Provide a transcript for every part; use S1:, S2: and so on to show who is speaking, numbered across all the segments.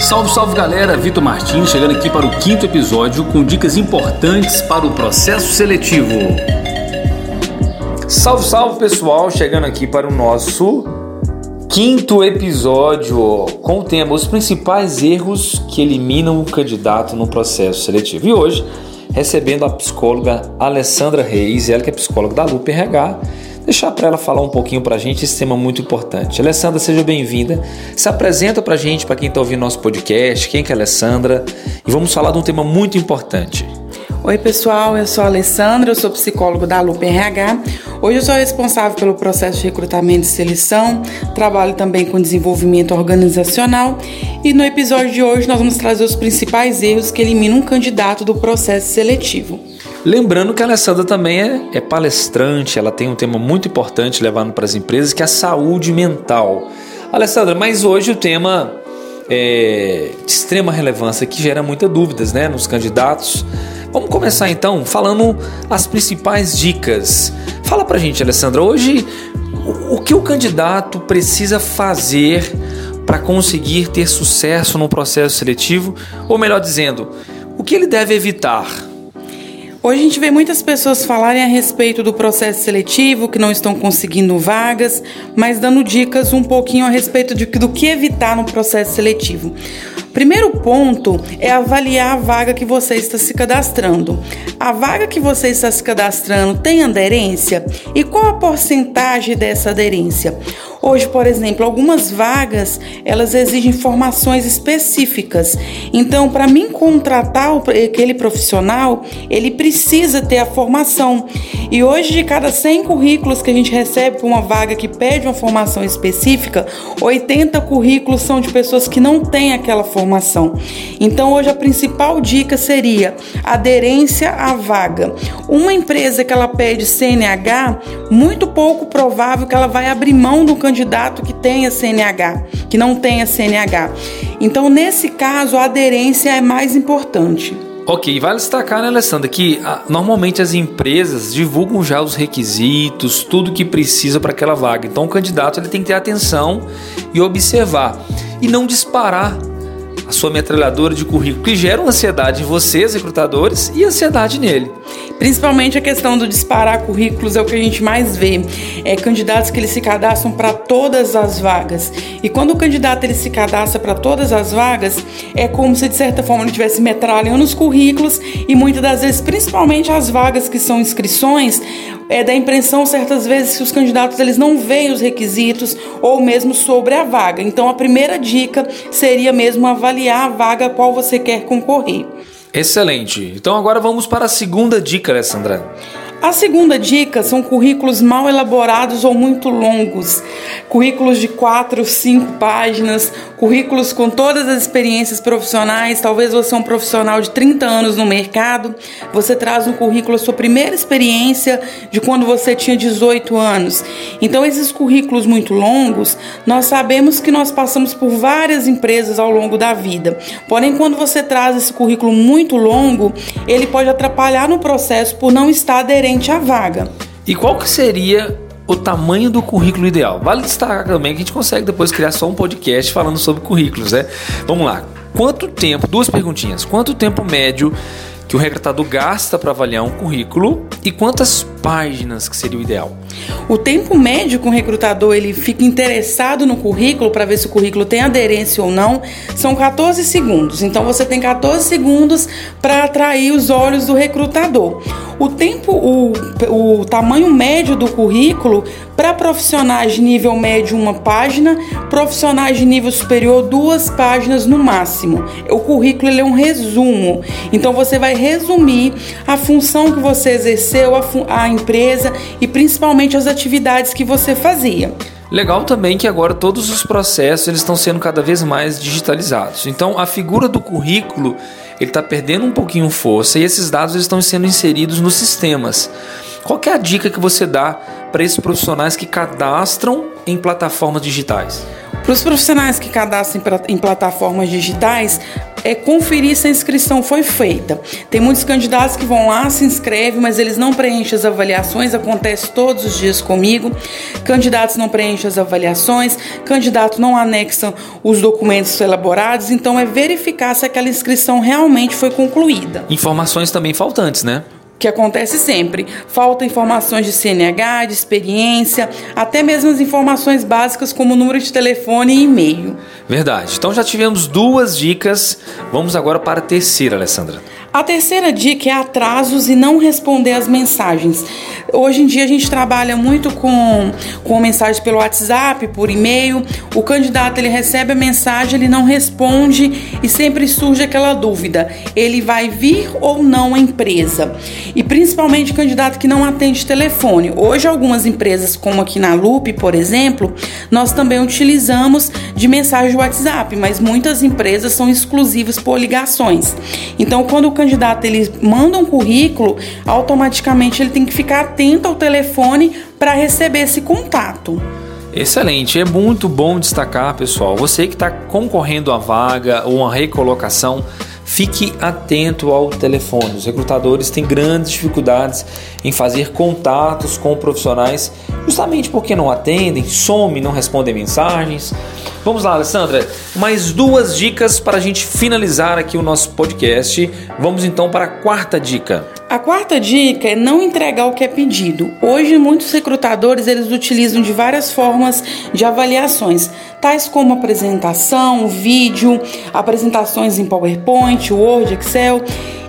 S1: Salve, salve galera, Vitor Martins chegando aqui para o quinto episódio com dicas importantes para o processo seletivo. Salve, salve pessoal, chegando aqui para o nosso quinto episódio com o tema Os principais erros que eliminam o candidato no processo seletivo. E hoje, recebendo a psicóloga Alessandra Reis, ela que é psicóloga da Lupa RH deixar para ela falar um pouquinho para a gente esse tema muito importante. Alessandra, seja bem-vinda. Se apresenta para a gente, para quem está ouvindo nosso podcast, quem que é a Alessandra, e vamos falar de um tema muito importante.
S2: Oi, pessoal, eu sou a Alessandra, eu sou psicólogo da Lupa RH. Hoje eu sou responsável pelo processo de recrutamento e seleção, trabalho também com desenvolvimento organizacional e no episódio de hoje nós vamos trazer os principais erros que eliminam um candidato do processo seletivo.
S1: Lembrando que a Alessandra também é, é palestrante, ela tem um tema muito importante levando para as empresas, que é a saúde mental. Alessandra, mas hoje o tema é de extrema relevância, que gera muitas dúvidas né, nos candidatos. Vamos começar então falando as principais dicas. Fala pra gente, Alessandra, hoje o, o que o candidato precisa fazer para conseguir ter sucesso no processo seletivo? Ou melhor dizendo, o que ele deve evitar?
S2: Hoje a gente vê muitas pessoas falarem a respeito do processo seletivo, que não estão conseguindo vagas, mas dando dicas um pouquinho a respeito de, do que evitar no processo seletivo. Primeiro ponto é avaliar a vaga que você está se cadastrando. A vaga que você está se cadastrando tem aderência? E qual a porcentagem dessa aderência? Hoje, por exemplo, algumas vagas elas exigem formações específicas. Então, para mim contratar aquele profissional, ele precisa ter a formação. E hoje, de cada 100 currículos que a gente recebe para uma vaga que pede uma formação específica, 80 currículos são de pessoas que não têm aquela formação. Então, hoje a principal dica seria aderência à vaga. Uma empresa que ela pede CNH, muito pouco provável que ela vai abrir mão do candidato que tenha CNH, que não tenha CNH. Então, nesse caso, a aderência é mais importante.
S1: Ok, vale destacar, né, Alessandra, que ah, normalmente as empresas divulgam já os requisitos, tudo que precisa para aquela vaga. Então, o candidato ele tem que ter atenção e observar e não disparar a sua metralhadora de currículo, que gera ansiedade em vocês, recrutadores, e ansiedade nele.
S2: Principalmente a questão do disparar currículos é o que a gente mais vê. É candidatos que eles se cadastram para todas as vagas. E quando o candidato ele se cadastra para todas as vagas, é como se de certa forma ele estivesse metralhando os currículos e muitas das vezes, principalmente as vagas que são inscrições, é da impressão certas vezes que os candidatos eles não veem os requisitos ou mesmo sobre a vaga. Então a primeira dica seria mesmo avaliar a vaga a qual você quer concorrer.
S1: Excelente. Então agora vamos para a segunda dica, Alessandra.
S2: A segunda dica são currículos mal elaborados ou muito longos. Currículos de quatro, cinco páginas, currículos com todas as experiências profissionais. Talvez você é um profissional de 30 anos no mercado, você traz no currículo a sua primeira experiência de quando você tinha 18 anos. Então, esses currículos muito longos, nós sabemos que nós passamos por várias empresas ao longo da vida. Porém, quando você traz esse currículo muito longo, ele pode atrapalhar no processo por não estar aderente referente à vaga.
S1: E qual que seria o tamanho do currículo ideal? Vale destacar também que a gente consegue depois criar só um podcast falando sobre currículos, né? Vamos lá. Quanto tempo? Duas perguntinhas. Quanto tempo médio que o recrutador gasta para avaliar um currículo e quantas páginas que seria o ideal?
S2: O tempo médio que o recrutador ele fica interessado no currículo para ver se o currículo tem aderência ou não são 14 segundos. Então você tem 14 segundos para atrair os olhos do recrutador. O tempo, o, o tamanho médio do currículo para profissionais de nível médio uma página, profissionais de nível superior duas páginas no máximo. O currículo ele é um resumo. Então você vai resumir a função que você exerceu, a, a empresa e principalmente as atividades que você fazia.
S1: Legal também que agora todos os processos eles estão sendo cada vez mais digitalizados. Então a figura do currículo ele está perdendo um pouquinho força e esses dados estão sendo inseridos nos sistemas. Qual é a dica que você dá para esses profissionais que cadastram em plataformas digitais?
S2: Para os profissionais que cadastram em plataformas digitais, é conferir se a inscrição foi feita. Tem muitos candidatos que vão lá, se inscrevem, mas eles não preenchem as avaliações, acontece todos os dias comigo. Candidatos não preenchem as avaliações, candidatos não anexam os documentos elaborados, então é verificar se aquela inscrição realmente foi concluída.
S1: Informações também faltantes, né?
S2: Que acontece sempre. Falta informações de CNH, de experiência, até mesmo as informações básicas como número de telefone e e-mail.
S1: Verdade. Então já tivemos duas dicas. Vamos agora para a terceira, Alessandra.
S2: A terceira dica é atrasos e não responder as mensagens. Hoje em dia a gente trabalha muito com, com mensagem pelo WhatsApp, por e-mail. O candidato ele recebe a mensagem, ele não responde e sempre surge aquela dúvida: ele vai vir ou não à empresa? E principalmente o candidato que não atende telefone. Hoje algumas empresas, como aqui na Loop, por exemplo, nós também utilizamos de mensagem WhatsApp, mas muitas empresas são exclusivas por ligações. Então, quando o candidato ele manda um currículo, automaticamente ele tem que ficar atento ao telefone para receber esse contato.
S1: Excelente, é muito bom destacar, pessoal. Você que está concorrendo à vaga ou uma recolocação, fique atento ao telefone. Os recrutadores têm grandes dificuldades em fazer contatos com profissionais, justamente porque não atendem, somem, não respondem mensagens. Vamos lá, Alessandra. Mais duas dicas para a gente finalizar aqui o nosso podcast. Vamos então para a quarta dica.
S2: A quarta dica é não entregar o que é pedido. Hoje muitos recrutadores eles utilizam de várias formas de avaliações, tais como apresentação, vídeo, apresentações em PowerPoint, Word, Excel.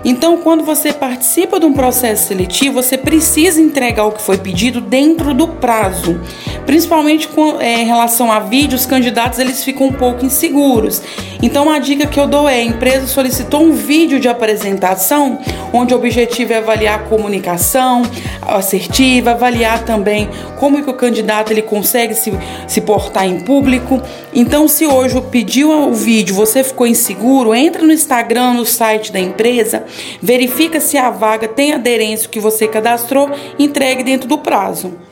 S2: Então, quando você participa de um processo seletivo, você precisa entregar o que foi pedido dentro do prazo. Principalmente com, é, em relação a vídeos, os candidatos eles ficam um pouco inseguros. Então, a dica que eu dou é: a empresa solicitou um vídeo de apresentação, onde o objetivo é avaliar a comunicação assertiva, avaliar também como que o candidato ele consegue se, se portar em público. Então, se hoje pediu o vídeo, você ficou inseguro, entra no Instagram, no site da empresa, verifica se a vaga tem aderência que você cadastrou, entregue dentro do prazo.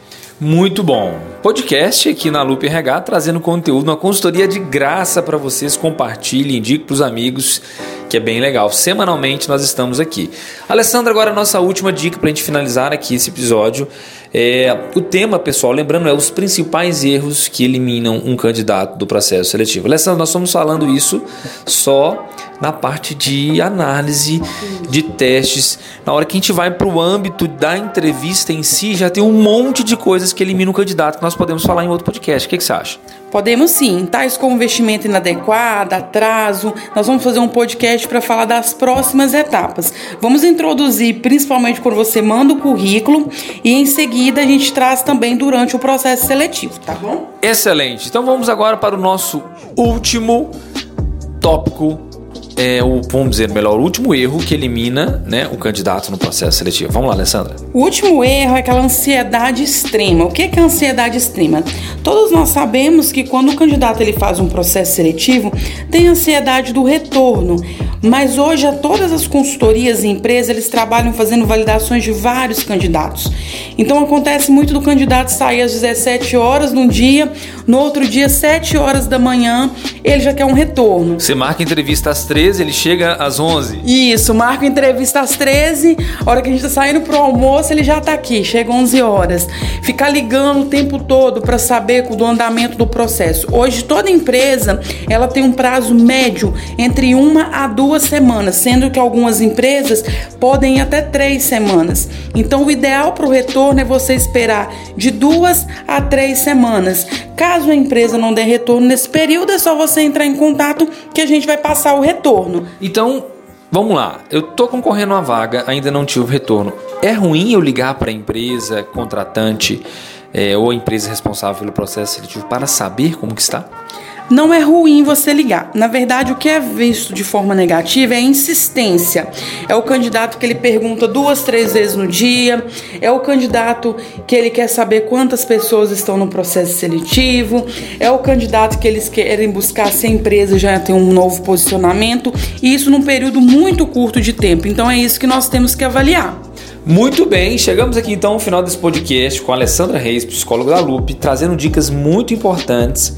S1: Muito bom. Podcast aqui na Lupe RH trazendo conteúdo, uma consultoria de graça para vocês. Compartilhe, indique para os amigos, que é bem legal. Semanalmente nós estamos aqui. Alessandra, agora a nossa última dica para a gente finalizar aqui esse episódio. É, o tema, pessoal, lembrando, é os principais erros que eliminam um candidato do processo seletivo. Alessandra, nós estamos falando isso só na parte de análise de testes. Na hora que a gente vai para o âmbito da entrevista em si, já tem um monte de coisas que eliminam o candidato que nós podemos falar em outro podcast. O que, que você acha?
S2: Podemos sim, tais como investimento inadequado, atraso. Nós vamos fazer um podcast para falar das próximas etapas. Vamos introduzir principalmente quando você manda o currículo e em seguida a gente traz também durante o processo seletivo, tá bom?
S1: Excelente. Então vamos agora para o nosso último tópico é o, vamos dizer melhor, o último erro que elimina né, o candidato no processo seletivo. Vamos lá, Alessandra.
S2: O último erro é aquela ansiedade extrema. O que é, que é ansiedade extrema? Todos nós sabemos que quando o candidato ele faz um processo seletivo, tem ansiedade do retorno. Mas hoje, todas as consultorias e empresas, eles trabalham fazendo validações de vários candidatos. Então, acontece muito do candidato sair às 17 horas num dia, no outro dia, 7 horas da manhã, ele já quer um retorno.
S1: Você marca entrevista às 13, ele chega às 11.
S2: Isso, marca entrevista às 13, a hora que a gente tá saindo pro almoço, ele já tá aqui, chega 11 horas. Ficar ligando o tempo todo para saber do andamento do processo. Hoje, toda empresa, ela tem um prazo médio entre uma a duas semanas, sendo que algumas empresas podem ir até três semanas. Então, o ideal para o retorno é você esperar de duas a três semanas. Caso a empresa não der retorno nesse período, é só você entrar em contato que a gente vai passar o retorno.
S1: Então, vamos lá. Eu tô concorrendo a vaga, ainda não tive retorno. É ruim eu ligar para a empresa contratante é, ou a empresa responsável pelo processo seletivo para saber como que está?
S2: Não é ruim você ligar. Na verdade, o que é visto de forma negativa é a insistência. É o candidato que ele pergunta duas, três vezes no dia. É o candidato que ele quer saber quantas pessoas estão no processo seletivo. É o candidato que eles querem buscar se a empresa já tem um novo posicionamento. E isso num período muito curto de tempo. Então é isso que nós temos que avaliar.
S1: Muito bem, chegamos aqui então ao final desse podcast com a Alessandra Reis, psicóloga da LUP, trazendo dicas muito importantes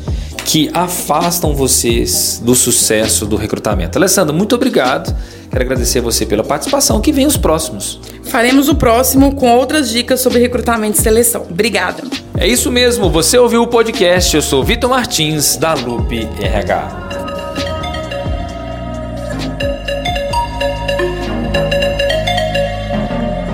S1: que afastam vocês do sucesso do recrutamento. Alessandra, muito obrigado. Quero agradecer a você pela participação. Que vem os próximos.
S2: Faremos o próximo com outras dicas sobre recrutamento e seleção. Obrigada.
S1: É isso mesmo. Você ouviu o podcast. Eu sou Vitor Martins, da Lupe RH.